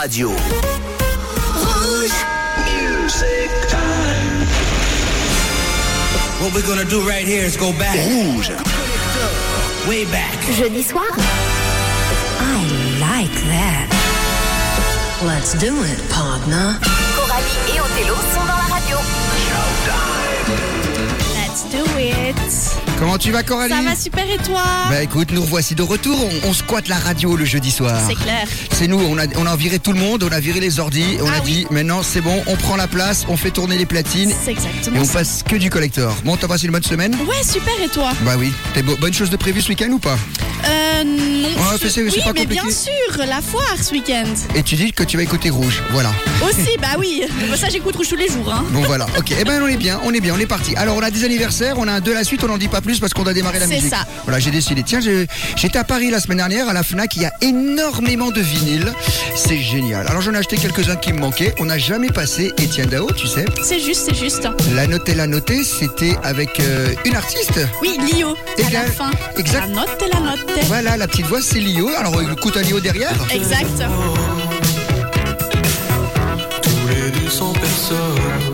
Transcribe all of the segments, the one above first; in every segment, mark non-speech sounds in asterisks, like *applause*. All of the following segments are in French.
radio. What we're gonna do right here is go back. Rouge. Way back. Jeudi soir I like that. Let's do it, partner. Coralie et Othello sont dans la radio. Let's do it. Comment tu vas Coralie Ça va super et toi Bah écoute, nous revoici de retour. On, on squatte la radio le jeudi soir. C'est clair. C'est nous, on a, on a viré tout le monde, on a viré les ordis, on Ah a oui. dit maintenant c'est bon, on prend la place, on fait tourner les platines C'est et exactement on ça. passe que du collector. Bon, t'as passé une bonne semaine Ouais, super et toi Bah oui. T'as bo- bonne chose de prévu ce week-end ou pas Euh, non. Ouais, c'est- c'est oui, pas mais compliqué. bien sûr, la foire ce week-end. Et tu dis que tu vas écouter Rouge, voilà. Aussi, bah oui. *laughs* Ça, j'écoute rouge tous les jours. Hein. Bon voilà, ok, eh ben on est bien, on est bien, on est parti. Alors on a des anniversaires, on a un de la suite, on n'en dit pas plus parce qu'on a démarré la C'est musique. ça. Voilà, j'ai décidé. Tiens, j'étais à Paris la semaine dernière, à la FNAC, il y a énormément de vinyles. C'est génial. Alors j'en ai acheté quelques-uns qui me manquaient. On n'a jamais passé Étienne Dao, tu sais. C'est juste, c'est juste. La notée, la notée, c'était avec euh, une artiste. Oui, Lio, à la Égal. fin. Exact. La note et la note. Voilà, la petite voix, c'est Lio. Alors écoute un Lio derrière. Exact. Les 200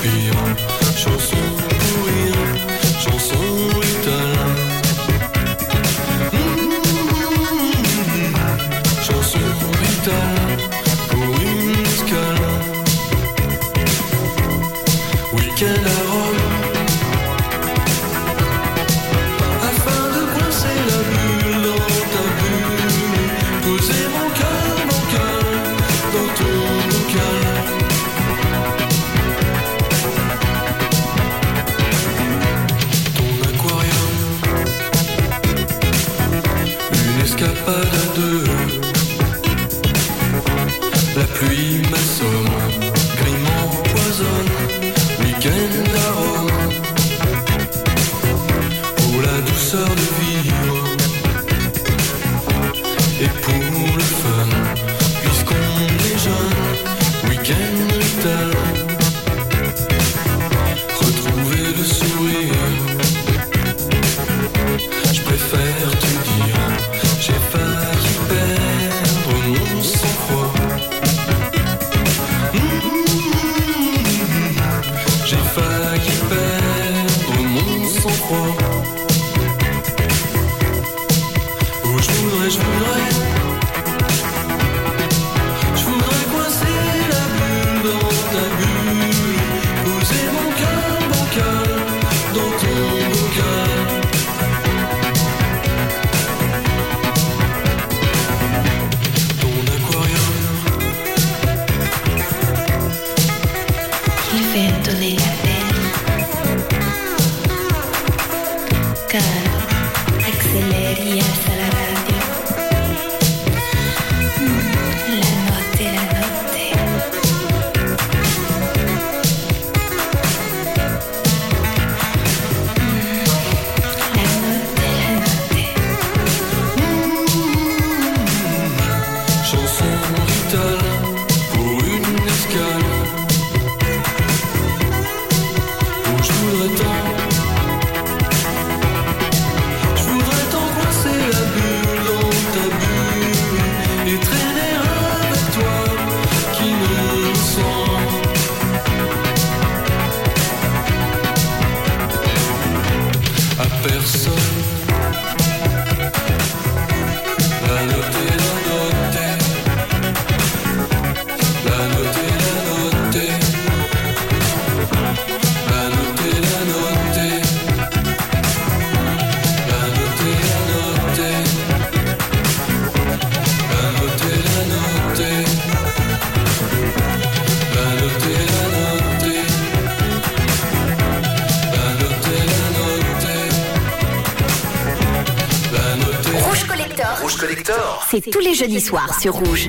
Soupir, chanson pour rire, chanson jeudis soirs sur Rouge.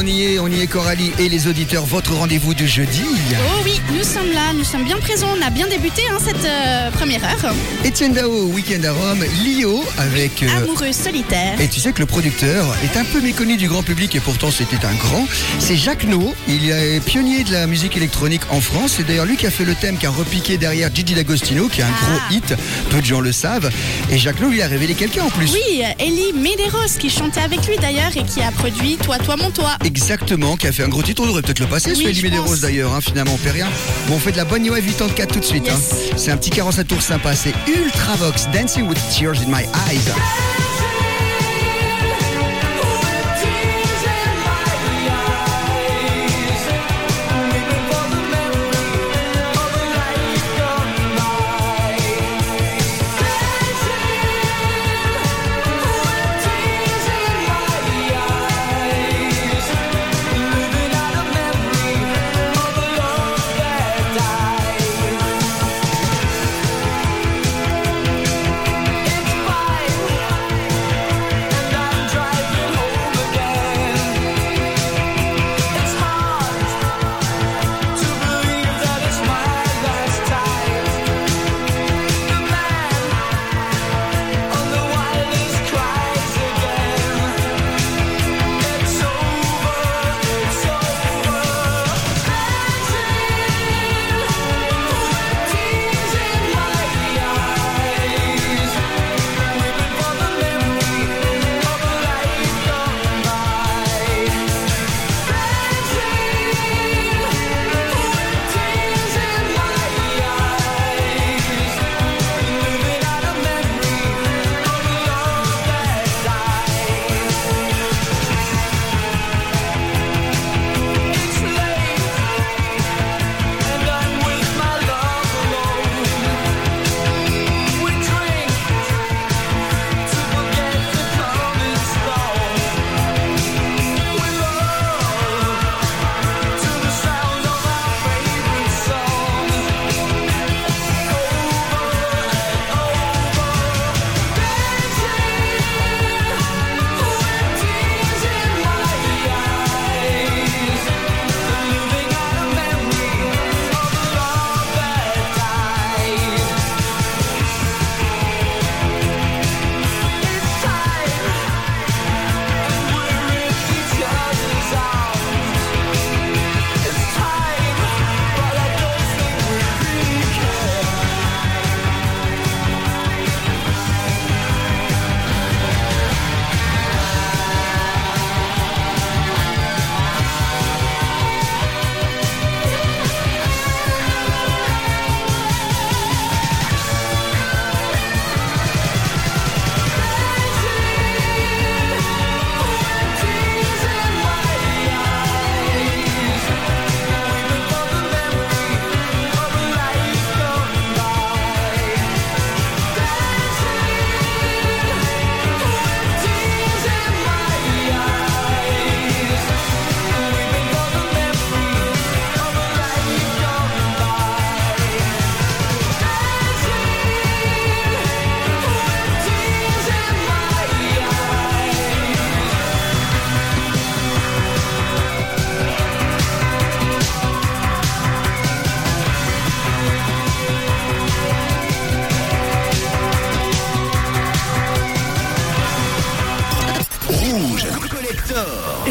On y est, on y est, Coralie et les auditeurs, votre rendez-vous du jeudi. Oh oui, nous sommes là, nous sommes bien présents. On a bien débuté hein, cette euh, première heure. Étienne Dao, Week-end à Rome, Lio avec... euh, Amoureux solitaire. Et tu sais que le producteur est un peu méconnu du grand public et pourtant c'était un grand. C'est Jacques No. Il est pionnier de la musique électronique en France. C'est d'ailleurs lui qui a fait le thème qui a repiqué derrière Gigi D'Agostino, qui est un Ah. gros hit. Peu de gens le savent. Et Jacques No lui a révélé quelqu'un en plus. Oui, Ellie Medeiros qui chantait avec lui d'ailleurs et qui a produit Toi, toi, mon toi. Exactement, qui a fait un gros titre. On devrait peut-être le passer, Oui, celui Medeiros pense. d'ailleurs, hein, finalement, on fait rien. Bon, on fait de la bonne New Wave 84 tout de suite. Yes. hein. C'est un petit 45 tours sympa, c'est Ultravox, Dancing with Tears in My Eyes.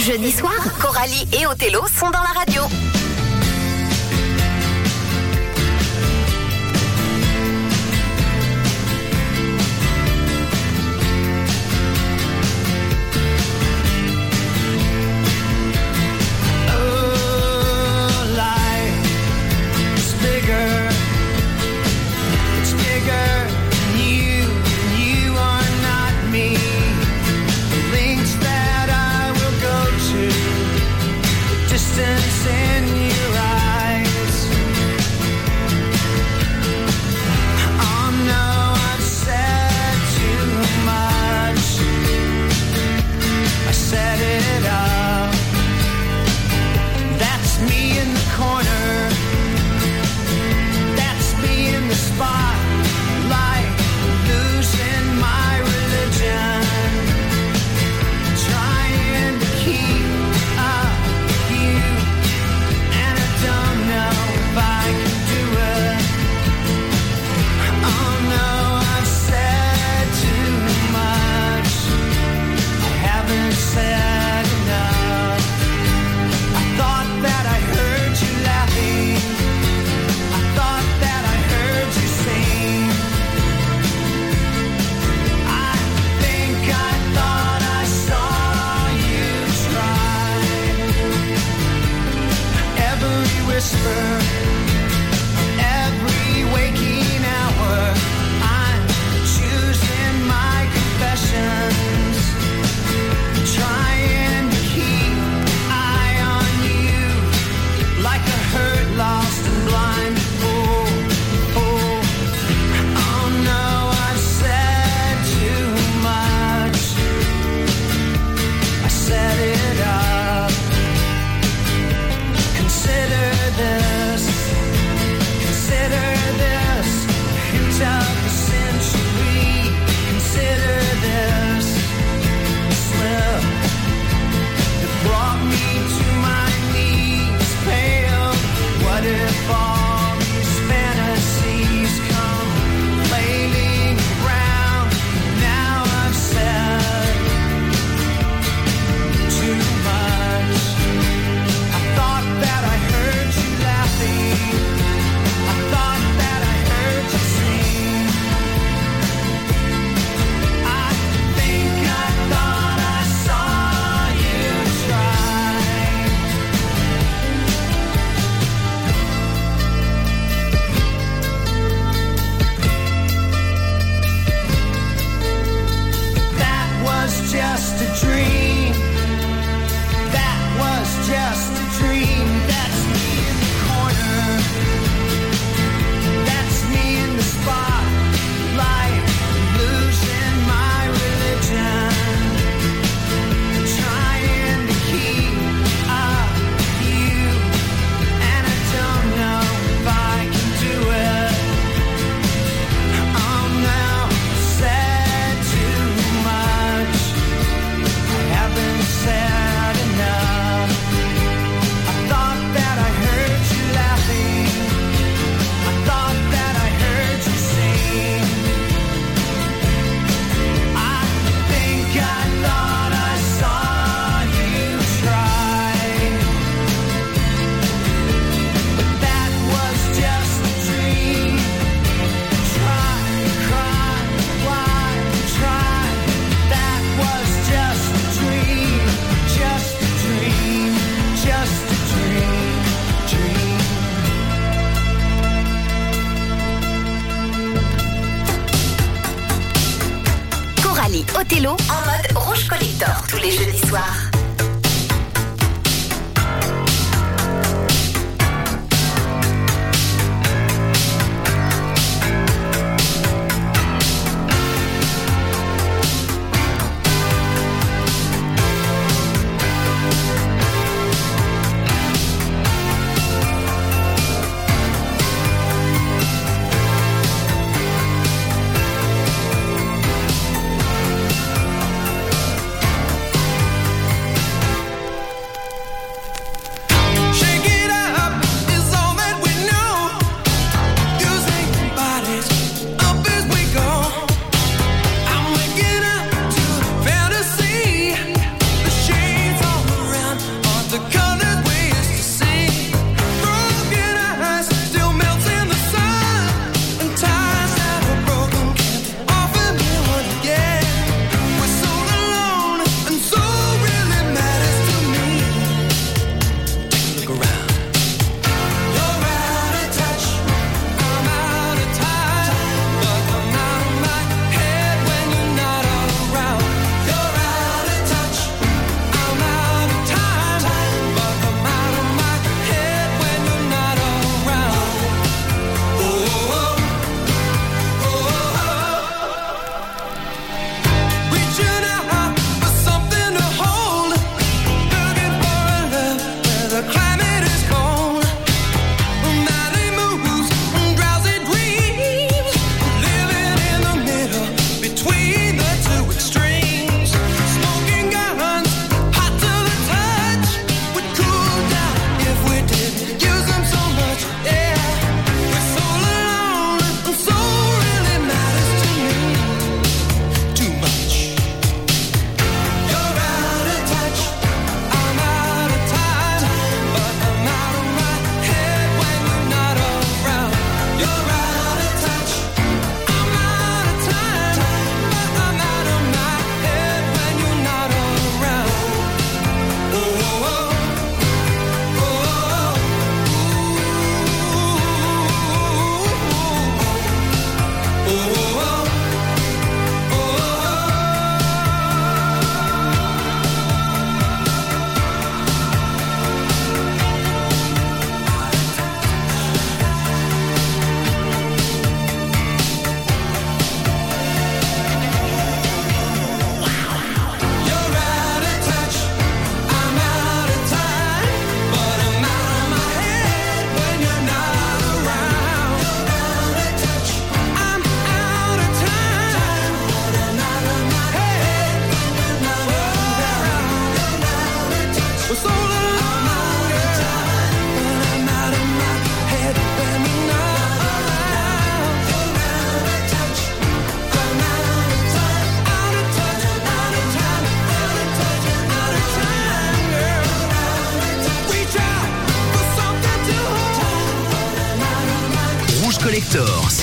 Jeudi soir, Coralie et Othello sont dans la radio.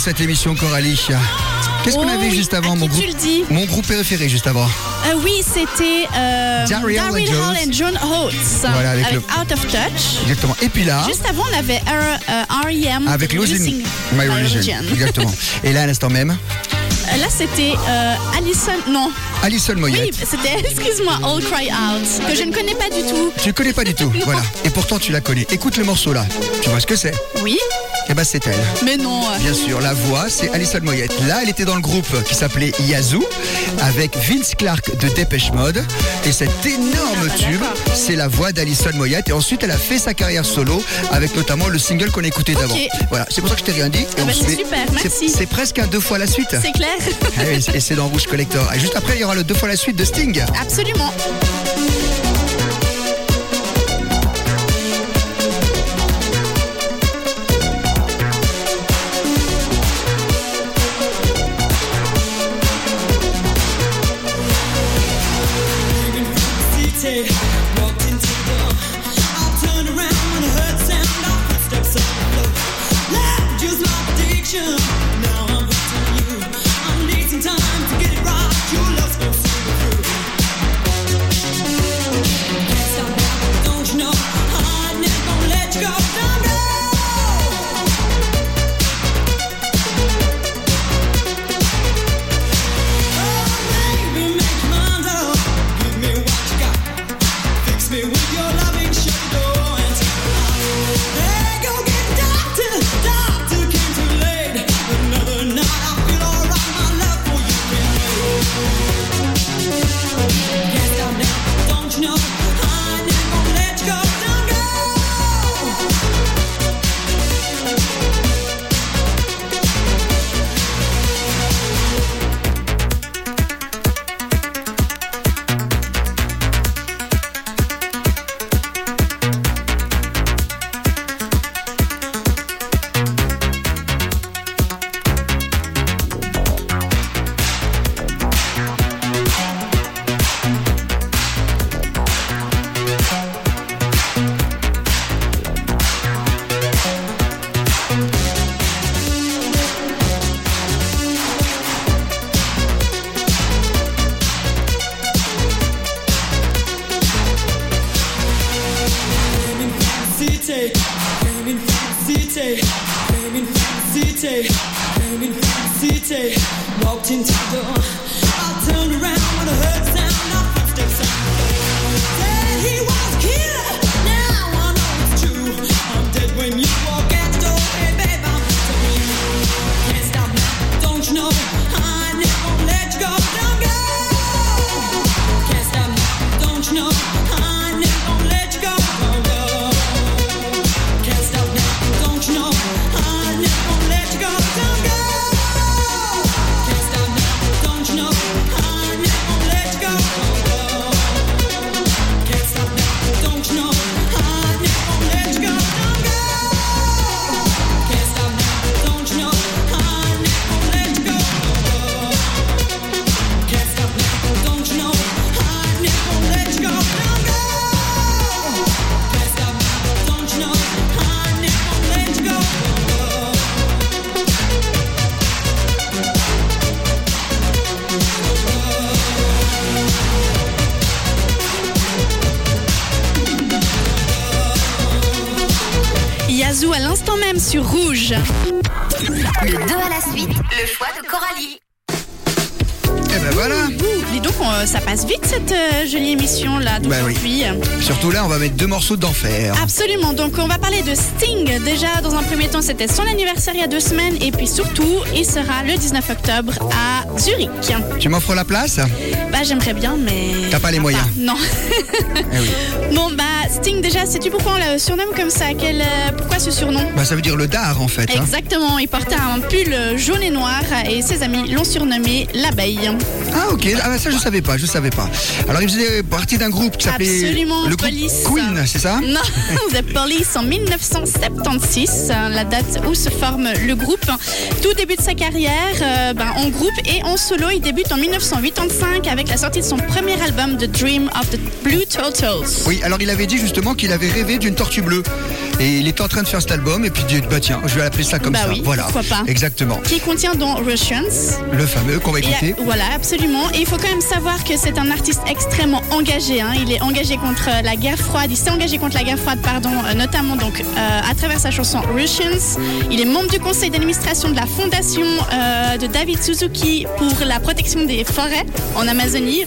Cette émission Coralie. Qu'est-ce qu'on Oh avait oui, juste avant mon groupe Mon groupe préféré juste avant. Euh, oui, c'était euh, Daryl. Hall et John Oates Voilà, avec le- Out of Touch. Exactement. Et puis là, Juste avant, on avait R- euh, R.E.M. avec Losing My Religion. Exactement. *laughs* Et là, à l'instant même, Euh, Là, c'était euh, Alison. Non. Alison Moyet. Oui, c'était, *laughs* excuse-moi, All Cry Out, que je ne connais pas du tout. Tu connais pas du tout, *laughs* voilà. Et pourtant tu la connais. Écoute le morceau là. Tu vois ce que c'est Oui, Eh ben c'est elle. mais non. Bien sûr, la voix, c'est Alison Moyette. Là, elle était dans le groupe qui s'appelait Yazoo, avec Vince Clark de Dépêche Mode. Et cet énorme Ah bah tube, c'est la voix d'Alison Moyette. Et ensuite, elle a fait sa carrière solo, avec notamment le single qu'on écoutait d'avant. Voilà, c'est pour ça que je t'ai rien dit. Ah bah c'est fait- super, c'est- merci. C'est presque à deux fois la suite. C'est clair Ah et c'est dans Rouge Collector. Et juste après, il y aura le deux fois la suite de Sting. Absolument. Surtout là, on va mettre deux morceaux d'enfer. Absolument, donc on va parler de Sting. Déjà, dans un premier temps, c'était son anniversaire il y a deux semaines. Et puis surtout, il sera le 19 octobre à Zurich. Tu m'offres la place Bah, j'aimerais bien, mais. T'as pas les moyens. Non. *laughs* Eh oui. bon, bah, Sting, déjà, sais-tu pourquoi on le surnomme comme ça? Quel, euh, Pourquoi ce surnom? Bah ça veut dire le dard en fait. hein. Exactement, il portait un pull jaune et noir et ses amis l'ont surnommé l'abeille. Ah ok, ah, bah, ça je savais pas, je savais pas. Alors il faisait partie d'un groupe qui s'appelait Absolument, le groupe Police. Queen, c'est ça? Non, *laughs* The Police en 1976, euh, la date où se forme le groupe. Tout début de sa carrière euh, ben, en groupe et en solo, il débute en 1985 avec la sortie de son premier album The Dream of the Blue Turtles. Oui, alors il avait dit justement qu'il avait rêvé d'une tortue bleue. Et il était en train de faire cet album et puis il dit bah tiens, je vais l'appeler ça comme Bah ça. oui, voilà. pourquoi pas. Exactement. Qui contient donc Russians, Le fameux qu'on va écouter. voilà, absolument. Et il faut quand même savoir que c'est un artiste extrêmement engagé. hein. Il est engagé contre euh, la guerre froide. Il s'est engagé contre la guerre froide, pardon, euh, notamment donc euh, à travers sa chanson Russians. Il est membre du conseil d'administration de la fondation euh, de David Suzuki pour la protection des forêts en Amazonie.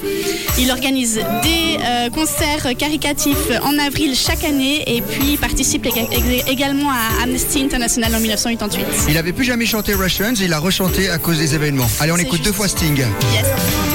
Il organise des euh, concerts caricatifs en avril chaque année et puis il participe éga- ég- également à Amnesty International en 1988. Il avait plus jamais chanté Russians, il a rechanté à cause des événements. Allez, on écoute juste. deux fois Sting. Yes.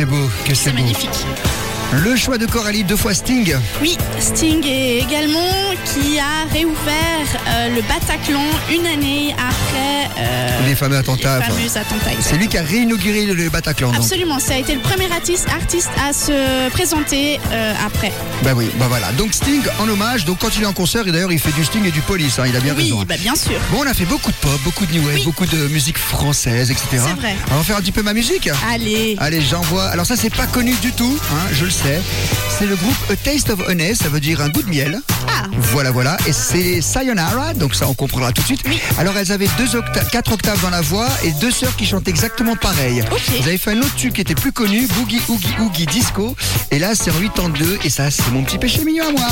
C'est beau, que c'est C'est beau. magnifique. Le choix de Coralie, deux fois Sting. Oui, Sting est également qui a réouvert euh, le Bataclan une année après euh, Les fameux attentats. les fameux attentats. C'est lui qui a réinauguré le Bataclan. donc. Absolument, ça a été le premier artiste, artiste à se présenter euh, après. Bah oui, bah voilà. Donc Sting en hommage. Donc quand il est en concert, et d'ailleurs il fait du Sting et du Police. hein, il a bien Oui, raison. hein. bah bien sûr. Bon, on a fait beaucoup de pop, beaucoup de new wave, Oui. beaucoup de musique française, etc. C'est vrai. On va faire un petit peu ma musique. Allez. Allez, j'envoie. Alors ça, c'est pas connu du tout, hein, je le sais. C'est le groupe A Taste of Honey, ça veut dire un goût de miel. Voilà, voilà. Et c'est Sayonara, donc ça on comprendra tout de suite. Alors elles avaient deux octa- quatre octaves dans la voix et deux sœurs qui chantent exactement pareil. Vous avez fait un autre tube qui était plus connu, Boogie Oogie Oogie Disco. Et là, c'est en 82 et ça, c'est mon petit péché mignon à moi.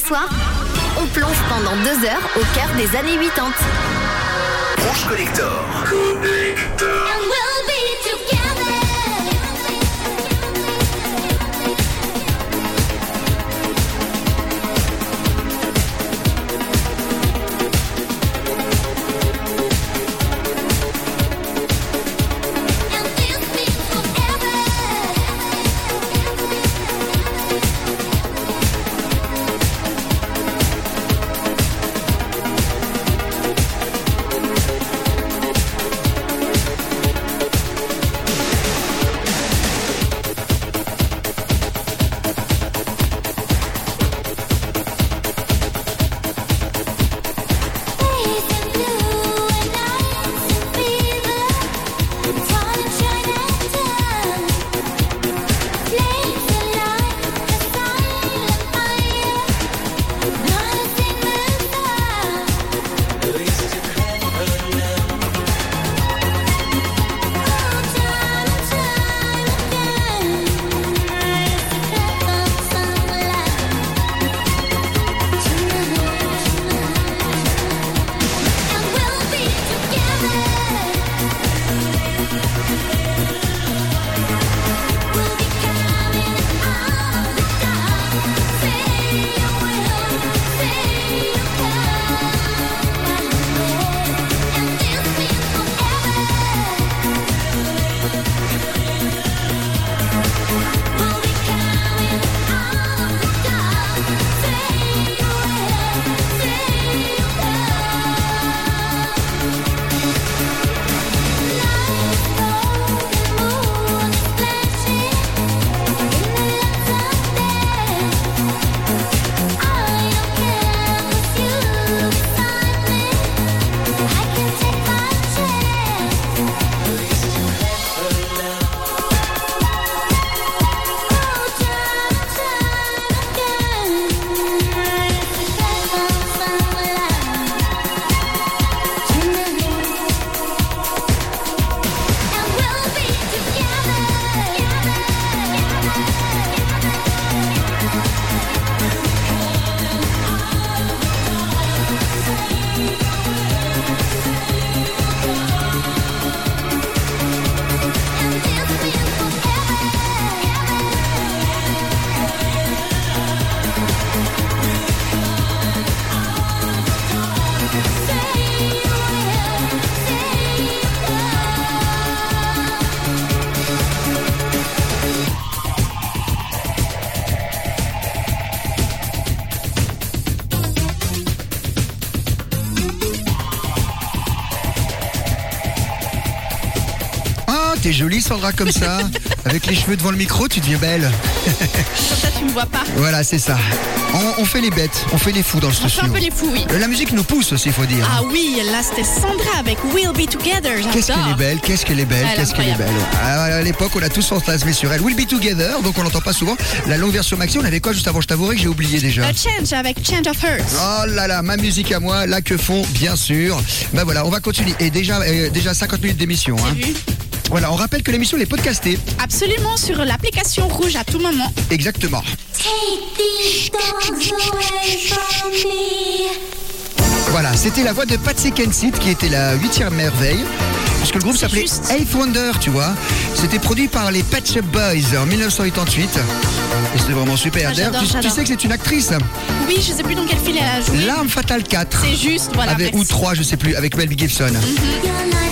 Soir, on plonge pendant deux heures au cœur des années 80. Rouge Collector. And jolie Sandra comme ça. Avec les cheveux devant le micro, tu deviens belle. Comme ça, tu me vois pas. Voilà, c'est ça. On, on fait les bêtes, on fait les fous dans le On fait un studio. peu les fous, oui. Euh, La musique nous pousse aussi, il faut dire. Ah oui, là c'était Sandra avec We'll Be Together. Qu'est-ce qu'elle est belle, qu'est-ce qu'elle est belle, Elle est qu'est-ce qu'elle est belle. Ah, à l'époque, on a tous fantasmé sur elle. We'll be together, donc on l'entend pas souvent. La longue version maxi, on avait quoi juste avant? Je t'avouerai que j'ai oublié déjà. A Change avec Change of Heart. Oh là là, ma musique à moi, là que font, bien sûr. Ben voilà, on va continuer. Et déjà, euh, déjà 50 minutes d'émission. Hein. Voilà, on rappelle que l'émission est podcastée. Absolument sur l'application rouge à tout moment. Exactement. Voilà, c'était la voix de Patsy Kensit qui était la huitième merveille. Parce que le groupe s'appelait. Eighth Wonder, tu vois. C'était produit par les Pet Shop Boys en 1988. Et c'était vraiment super. Ah, D'ailleurs, tu, sais que c'est une actrice. Oui, je sais plus dans quel film elle a joué. L'arme fatale 4. C'est juste, voilà. Avec, ou merci. 3, je sais plus, avec Mel Gibson. Your life's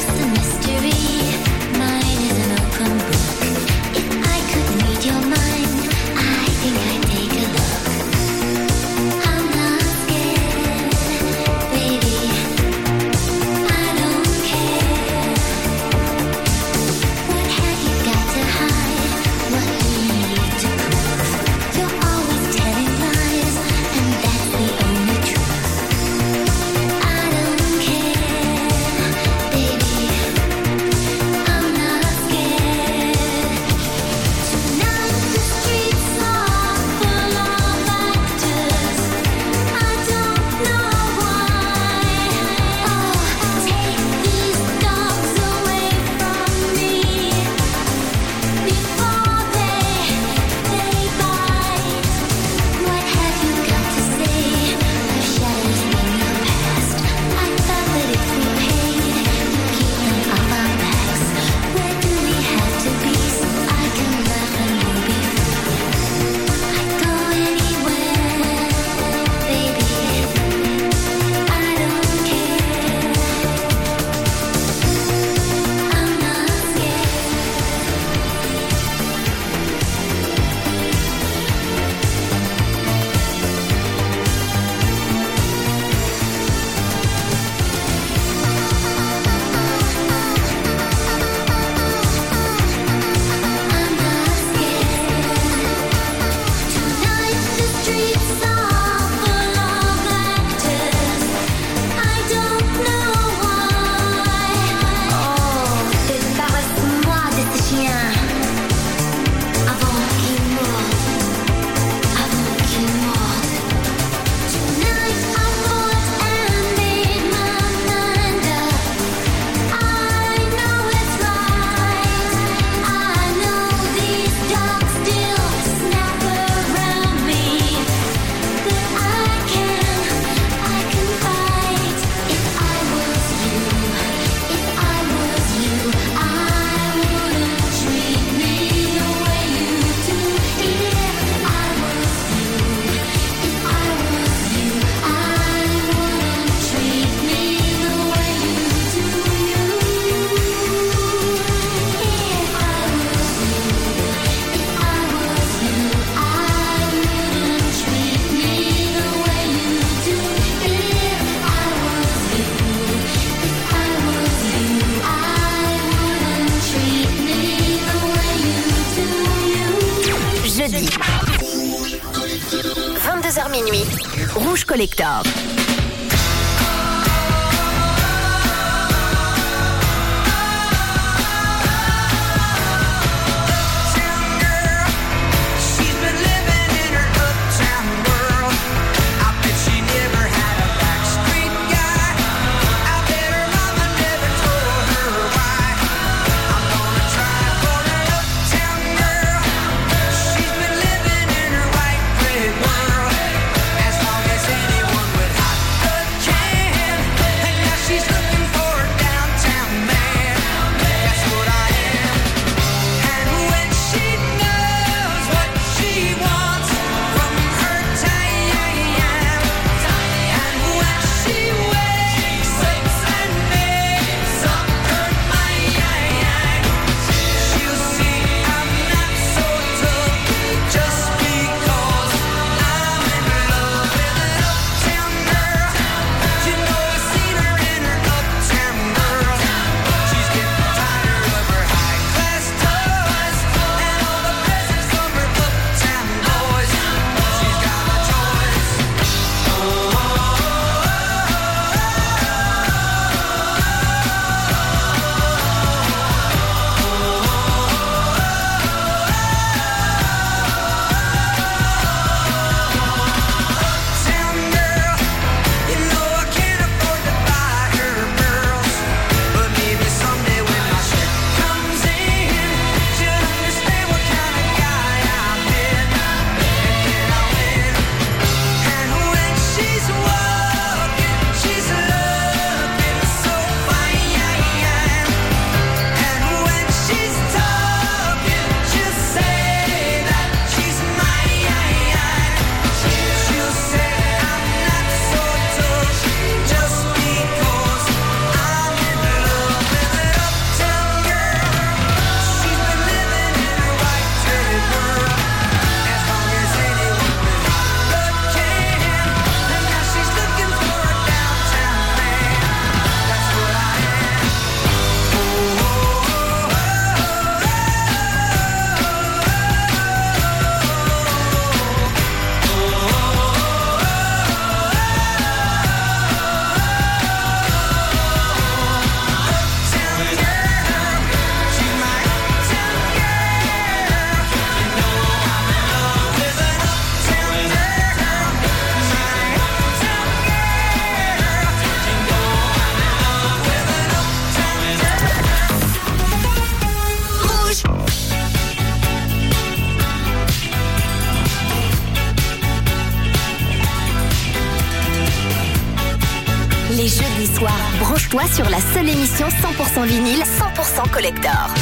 100% vinyle, 100% collector.